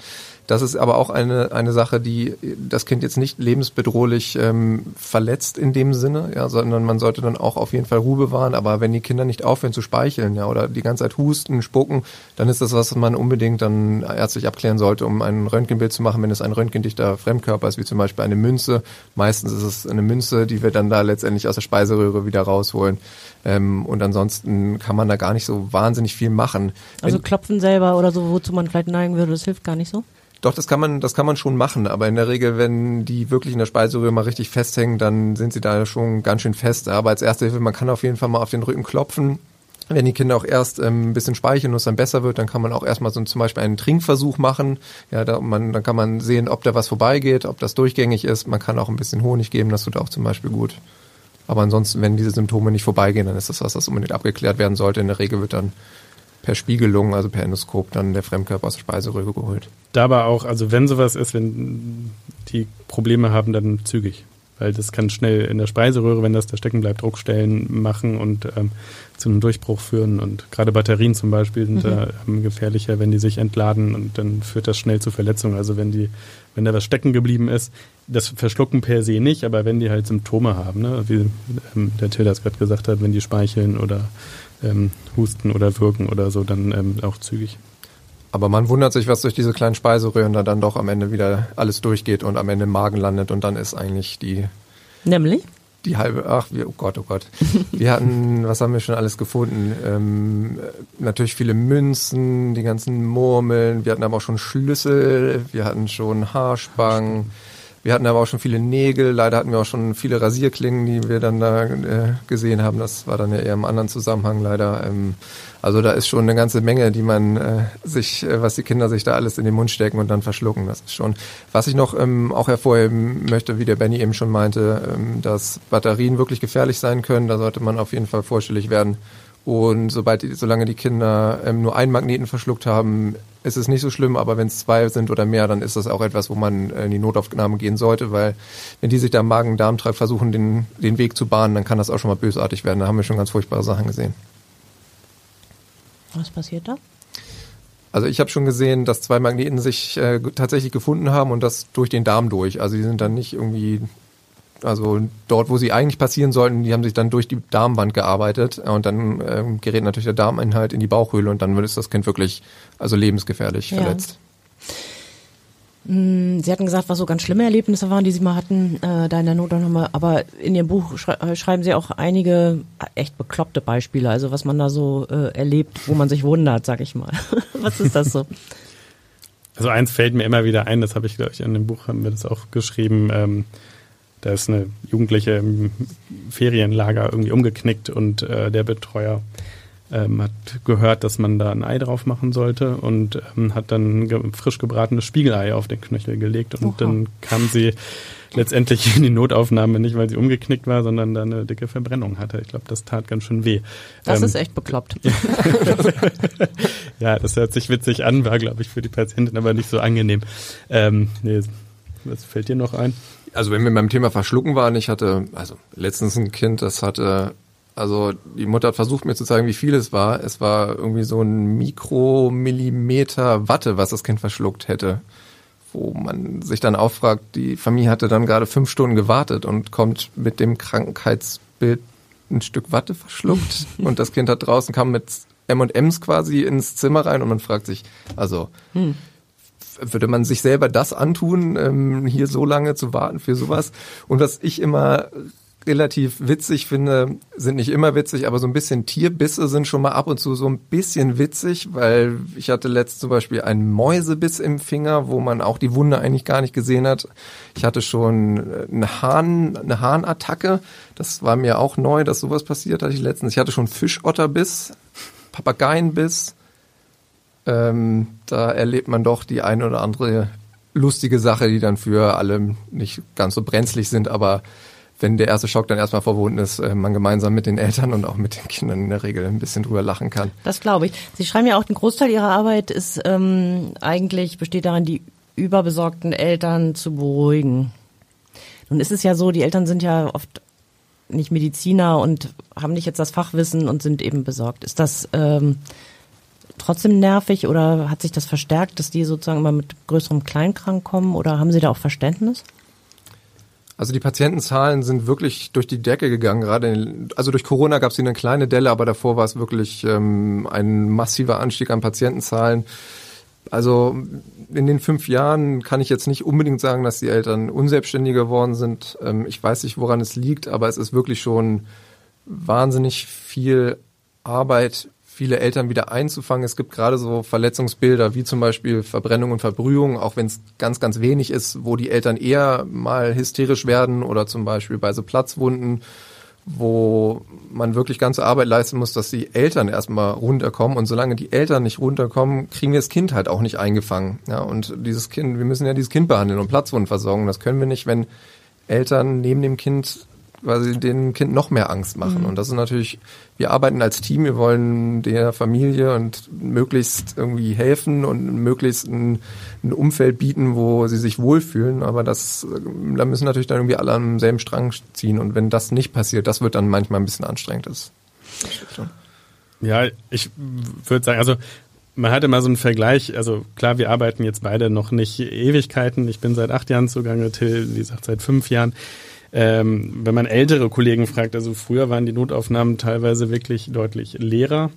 Das ist aber auch eine, eine Sache, die das Kind jetzt nicht lebensbedrohlich ähm, verletzt in dem Sinne, ja, sondern man sollte dann auch auf jeden Fall Ruhe bewahren. Aber wenn die Kinder nicht aufhören zu speicheln, ja, oder die ganze Zeit husten, spucken, dann ist das was man unbedingt dann ärztlich abklären sollte, um ein Röntgenbild zu machen, wenn es ein röntgendichter Fremdkörper ist, wie zum Beispiel eine Münze. Meistens ist es eine Münze, die wir dann da letztendlich aus der Speiseröhre wieder rausholen. Ähm, und ansonsten kann man da gar nicht so wahnsinnig viel machen. Also Wenn- klopfen selber oder so, wozu man vielleicht neigen würde, das hilft gar nicht so? Doch, das kann man, das kann man schon machen, aber in der Regel, wenn die wirklich in der Speiseröhre mal richtig festhängen, dann sind sie da schon ganz schön fest. Aber als erste Hilfe, man kann auf jeden Fall mal auf den Rücken klopfen. Wenn die Kinder auch erst ähm, ein bisschen speicheln und es dann besser wird, dann kann man auch erstmal so zum Beispiel einen Trinkversuch machen. Ja, da man, dann kann man sehen, ob da was vorbeigeht, ob das durchgängig ist. Man kann auch ein bisschen Honig geben, das tut auch zum Beispiel gut. Aber ansonsten, wenn diese Symptome nicht vorbeigehen, dann ist das was, das unbedingt abgeklärt werden sollte. In der Regel wird dann per Spiegelung, also per Endoskop, dann der Fremdkörper aus der Speiseröhre geholt. Dabei auch, also wenn sowas ist, wenn die Probleme haben, dann zügig. Weil das kann schnell in der Speiseröhre, wenn das da stecken bleibt, Druckstellen machen und ähm, zu einem Durchbruch führen. Und gerade Batterien zum Beispiel sind da ähm, gefährlicher, wenn die sich entladen und dann führt das schnell zu Verletzungen. Also wenn die, wenn da was stecken geblieben ist, das Verschlucken per se nicht, aber wenn die halt Symptome haben, ne, wie ähm, der Till das gerade gesagt hat, wenn die speicheln oder ähm, husten oder wirken oder so, dann ähm, auch zügig. Aber man wundert sich, was durch diese kleinen Speiseröhren da dann doch am Ende wieder alles durchgeht und am Ende im Magen landet und dann ist eigentlich die, Nämlich? die halbe, ach, wir, oh Gott, oh Gott. Wir hatten, was haben wir schon alles gefunden? Ähm, natürlich viele Münzen, die ganzen Murmeln, wir hatten aber auch schon Schlüssel, wir hatten schon Haarspangen, wir hatten aber auch schon viele Nägel, leider hatten wir auch schon viele Rasierklingen, die wir dann da äh, gesehen haben. Das war dann ja eher im anderen Zusammenhang leider. Ähm, also da ist schon eine ganze Menge, die man äh, sich, äh, was die Kinder sich da alles in den Mund stecken und dann verschlucken. Das ist schon. Was ich noch ähm, auch hervorheben möchte, wie der Benny eben schon meinte, ähm, dass Batterien wirklich gefährlich sein können. Da sollte man auf jeden Fall vorstellig werden. Und sobald solange die Kinder ähm, nur einen Magneten verschluckt haben, ist es nicht so schlimm, aber wenn es zwei sind oder mehr, dann ist das auch etwas, wo man äh, in die Notaufnahme gehen sollte, weil wenn die sich da im Magen-Darm-Trakt versuchen, den, den Weg zu bahnen, dann kann das auch schon mal bösartig werden. Da haben wir schon ganz furchtbare Sachen gesehen. Was passiert da? Also ich habe schon gesehen, dass zwei Magneten sich äh, tatsächlich gefunden haben und das durch den Darm durch. Also die sind dann nicht irgendwie, also dort, wo sie eigentlich passieren sollten, die haben sich dann durch die Darmwand gearbeitet und dann ähm, gerät natürlich der Darminhalt in die Bauchhöhle und dann ist das Kind wirklich also lebensgefährlich Ja. verletzt. Hm, Sie hatten gesagt, was so ganz schlimme Erlebnisse waren, die Sie mal hatten, äh, da in der Notaufnahme. Aber in Ihrem Buch schrei äh, schreiben Sie auch einige äh, echt bekloppte Beispiele, also was man da so äh, erlebt, wo man sich wundert, sag ich mal. was ist das so? Also eins fällt mir immer wieder ein, das habe ich, glaube ich, in dem Buch haben wir das auch geschrieben. Ähm, da ist eine Jugendliche im Ferienlager irgendwie umgeknickt und äh, der Betreuer ähm, hat gehört, dass man da ein Ei drauf machen sollte und ähm, hat dann ge frisch gebratenes Spiegelei auf den Knöchel gelegt und Oha. dann kam sie letztendlich in die Notaufnahme nicht, weil sie umgeknickt war, sondern da eine dicke Verbrennung hatte. Ich glaube, das tat ganz schön weh. Das Ähm, ist echt bekloppt. ja, das hört sich witzig an, war, glaube ich, für die Patientin aber nicht so angenehm. Ähm, nee, was fällt dir noch ein? Also wenn wir beim Thema Verschlucken waren, ich hatte also letztens ein Kind, das hatte, also die Mutter hat versucht mir zu zeigen, wie viel es war. Es war irgendwie so ein Mikromillimeter Watte, was das Kind verschluckt hätte. Wo man sich dann auffragt, die Familie hatte dann gerade fünf Stunden gewartet und kommt mit dem Krankheitsbild ein Stück Watte verschluckt und das Kind hat draußen kam mit M&Ms quasi ins Zimmer rein und man fragt sich, also würde man sich selber das antun, ähm, hier so lange zu warten für sowas. Und was ich immer relativ witzig finde, sind nicht immer witzig, aber so ein bisschen Tierbisse sind schon mal ab und zu so ein bisschen witzig, weil ich hatte letzt zum Beispiel einen Mäusebiss im Finger, wo man auch die Wunde eigentlich gar nicht gesehen hat. Ich hatte schon äh, eine Hahn, eine Hahnattacke. Das war mir auch neu, dass sowas passiert hatte ich letztens. Ich hatte schon Fischotterbiss, Papageienbiss, ähm, da erlebt man doch die eine oder andere lustige Sache, die dann für alle nicht ganz so brenzlig sind, aber wenn der erste Schock dann erstmal verbunden ist, äh, man gemeinsam mit den Eltern und auch mit den Kindern in der Regel ein bisschen drüber lachen kann. Das glaube ich. Sie schreiben ja auch, ein Großteil Ihrer Arbeit ist ähm, eigentlich besteht darin, die überbesorgten Eltern zu beruhigen. Nun ist es ja so, die Eltern sind ja oft nicht Mediziner und haben nicht jetzt das Fachwissen und sind eben besorgt. Ist das ähm, trotzdem nervig oder hat sich das verstärkt, dass die sozusagen immer mit größerem Kleinkrank kommen oder haben Sie da auch Verständnis? Also die Patientenzahlen sind wirklich durch die Decke gegangen. Gerade in, also durch Corona gab es eine kleine Delle, aber davor war es wirklich ähm, ein massiver Anstieg an Patientenzahlen. Also in den fünf Jahren kann ich jetzt nicht unbedingt sagen, dass die Eltern unselbstständig geworden sind. Ähm, ich weiß nicht, woran es liegt, aber es ist wirklich schon wahnsinnig viel Arbeit viele Eltern wieder einzufangen. Es gibt gerade so Verletzungsbilder wie zum Beispiel Verbrennung und Verbrühung, auch wenn es ganz, ganz wenig ist, wo die Eltern eher mal hysterisch werden oder zum Beispiel bei so Platzwunden, wo man wirklich ganze Arbeit leisten muss, dass die Eltern erstmal runterkommen. Und solange die Eltern nicht runterkommen, kriegen wir das Kind halt auch nicht eingefangen. Ja, und dieses Kind, wir müssen ja dieses Kind behandeln und Platzwunden versorgen. Das können wir nicht, wenn Eltern neben dem Kind weil sie dem Kind noch mehr Angst machen. Mhm. Und das ist natürlich, wir arbeiten als Team, wir wollen der Familie und möglichst irgendwie helfen und möglichst ein, ein Umfeld bieten, wo sie sich wohlfühlen. Aber das, da müssen natürlich dann irgendwie alle am selben Strang ziehen. Und wenn das nicht passiert, das wird dann manchmal ein bisschen anstrengend. Das, ja, ich würde sagen, also man hatte mal so einen Vergleich, also klar, wir arbeiten jetzt beide noch nicht Ewigkeiten. Ich bin seit acht Jahren zugange, Till, wie gesagt, seit fünf Jahren ähm, wenn man ältere Kollegen fragt, also früher waren die Notaufnahmen teilweise wirklich deutlich leerer.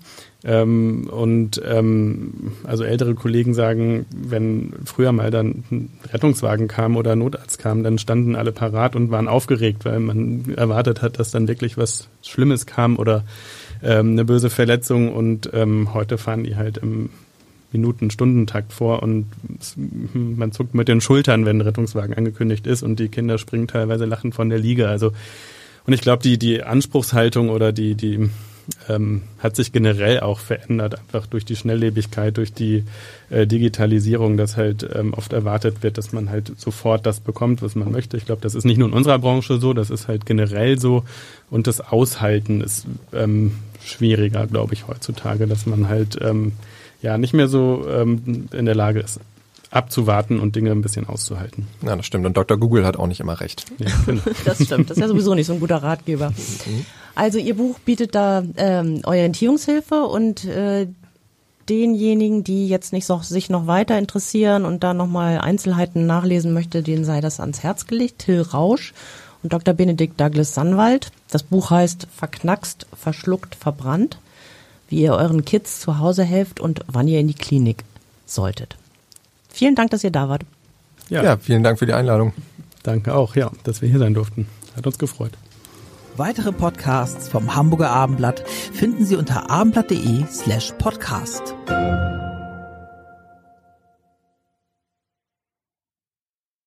Ähm, und ähm, also ältere Kollegen sagen, wenn früher mal dann ein Rettungswagen kam oder ein Notarzt kam, dann standen alle parat und waren aufgeregt, weil man erwartet hat, dass dann wirklich was Schlimmes kam oder ähm, eine böse Verletzung. Und ähm, heute fahren die halt im Minuten, Stundentakt vor und man zuckt mit den Schultern, wenn ein Rettungswagen angekündigt ist und die Kinder springen teilweise lachend von der Liege. Also und ich glaube, die die Anspruchshaltung oder die die ähm, hat sich generell auch verändert, einfach durch die Schnelllebigkeit, durch die äh, Digitalisierung, dass halt ähm, oft erwartet wird, dass man halt sofort das bekommt, was man möchte. Ich glaube, das ist nicht nur in unserer Branche so, das ist halt generell so. Und das Aushalten ist ähm, schwieriger, glaube ich, heutzutage, dass man halt ähm, ja nicht mehr so ähm, in der Lage ist, abzuwarten und Dinge ein bisschen auszuhalten. Ja, das stimmt. Und Dr. Google hat auch nicht immer recht. Ja, genau. das stimmt. Das ist ja sowieso nicht so ein guter Ratgeber. Also Ihr Buch bietet da ähm, Orientierungshilfe und äh, denjenigen, die jetzt nicht so, sich noch weiter interessieren und da nochmal Einzelheiten nachlesen möchte, denen sei das ans Herz gelegt. Till Rausch und Dr. Benedikt Douglas Sannwald. Das Buch heißt Verknackst, verschluckt, verbrannt wie ihr euren Kids zu Hause helft und wann ihr in die Klinik solltet. Vielen Dank, dass ihr da wart. Ja, ja vielen Dank für die Einladung. Danke auch, ja, dass wir hier sein durften. Hat uns gefreut. Weitere Podcasts vom Hamburger Abendblatt finden Sie unter abendblatt.de slash podcast.